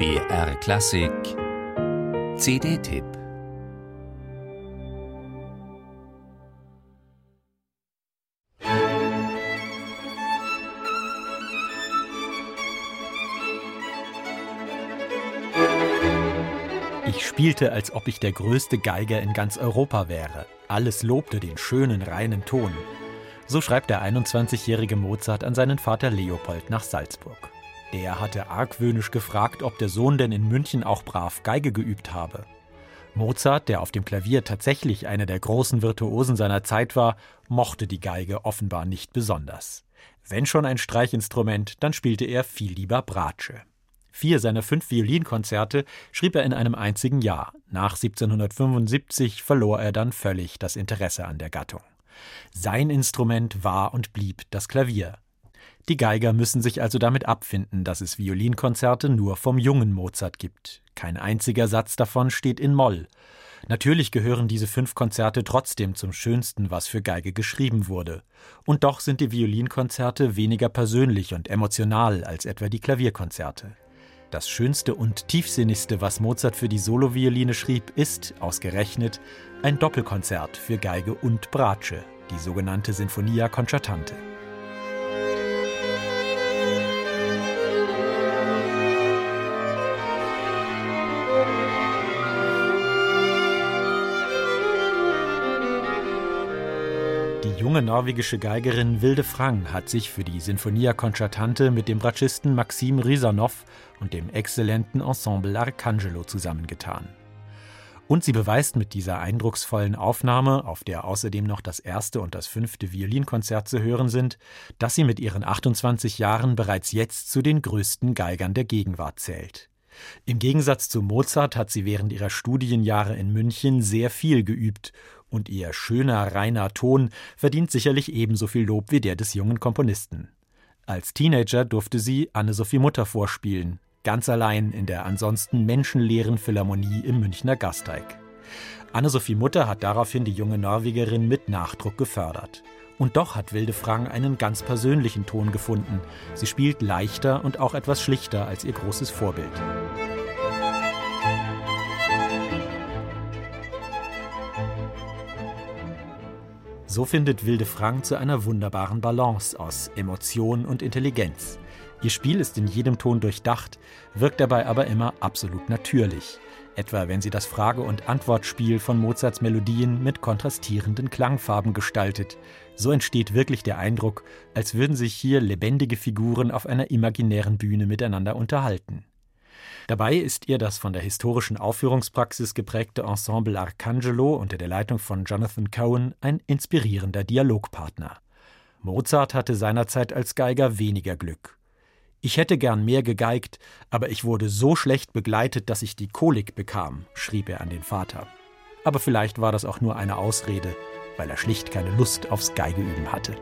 BR Klassik CD-Tipp Ich spielte, als ob ich der größte Geiger in ganz Europa wäre. Alles lobte den schönen, reinen Ton. So schreibt der 21-jährige Mozart an seinen Vater Leopold nach Salzburg. Der hatte argwöhnisch gefragt, ob der Sohn denn in München auch brav Geige geübt habe. Mozart, der auf dem Klavier tatsächlich einer der großen Virtuosen seiner Zeit war, mochte die Geige offenbar nicht besonders. Wenn schon ein Streichinstrument, dann spielte er viel lieber Bratsche. Vier seiner fünf Violinkonzerte schrieb er in einem einzigen Jahr. Nach 1775 verlor er dann völlig das Interesse an der Gattung. Sein Instrument war und blieb das Klavier. Die Geiger müssen sich also damit abfinden, dass es Violinkonzerte nur vom jungen Mozart gibt. Kein einziger Satz davon steht in Moll. Natürlich gehören diese fünf Konzerte trotzdem zum Schönsten, was für Geige geschrieben wurde. Und doch sind die Violinkonzerte weniger persönlich und emotional als etwa die Klavierkonzerte. Das Schönste und Tiefsinnigste, was Mozart für die Solovioline schrieb, ist, ausgerechnet, ein Doppelkonzert für Geige und Bratsche, die sogenannte Sinfonia Concertante. Die junge norwegische Geigerin Wilde Frang hat sich für die Sinfonia Concertante mit dem Bratschisten Maxim Risanov und dem exzellenten Ensemble Arcangelo zusammengetan. Und sie beweist mit dieser eindrucksvollen Aufnahme, auf der außerdem noch das erste und das fünfte Violinkonzert zu hören sind, dass sie mit ihren 28 Jahren bereits jetzt zu den größten Geigern der Gegenwart zählt. Im Gegensatz zu Mozart hat sie während ihrer Studienjahre in München sehr viel geübt und ihr schöner, reiner Ton verdient sicherlich ebenso viel Lob wie der des jungen Komponisten. Als Teenager durfte sie Anne-Sophie Mutter vorspielen, ganz allein in der ansonsten menschenleeren Philharmonie im Münchner Gasteig. Anne-Sophie Mutter hat daraufhin die junge Norwegerin mit Nachdruck gefördert. Und doch hat Wilde Frang einen ganz persönlichen Ton gefunden. Sie spielt leichter und auch etwas schlichter als ihr großes Vorbild. So findet Wilde Frang zu einer wunderbaren Balance aus Emotion und Intelligenz. Ihr Spiel ist in jedem Ton durchdacht, wirkt dabei aber immer absolut natürlich. Etwa wenn sie das Frage- und Antwortspiel von Mozarts Melodien mit kontrastierenden Klangfarben gestaltet. So entsteht wirklich der Eindruck, als würden sich hier lebendige Figuren auf einer imaginären Bühne miteinander unterhalten. Dabei ist ihr das von der historischen Aufführungspraxis geprägte Ensemble Arcangelo unter der Leitung von Jonathan Cohen ein inspirierender Dialogpartner. Mozart hatte seinerzeit als Geiger weniger Glück. Ich hätte gern mehr gegeigt, aber ich wurde so schlecht begleitet, dass ich die Kolik bekam, schrieb er an den Vater. Aber vielleicht war das auch nur eine Ausrede, weil er schlicht keine Lust aufs Geigeüben hatte.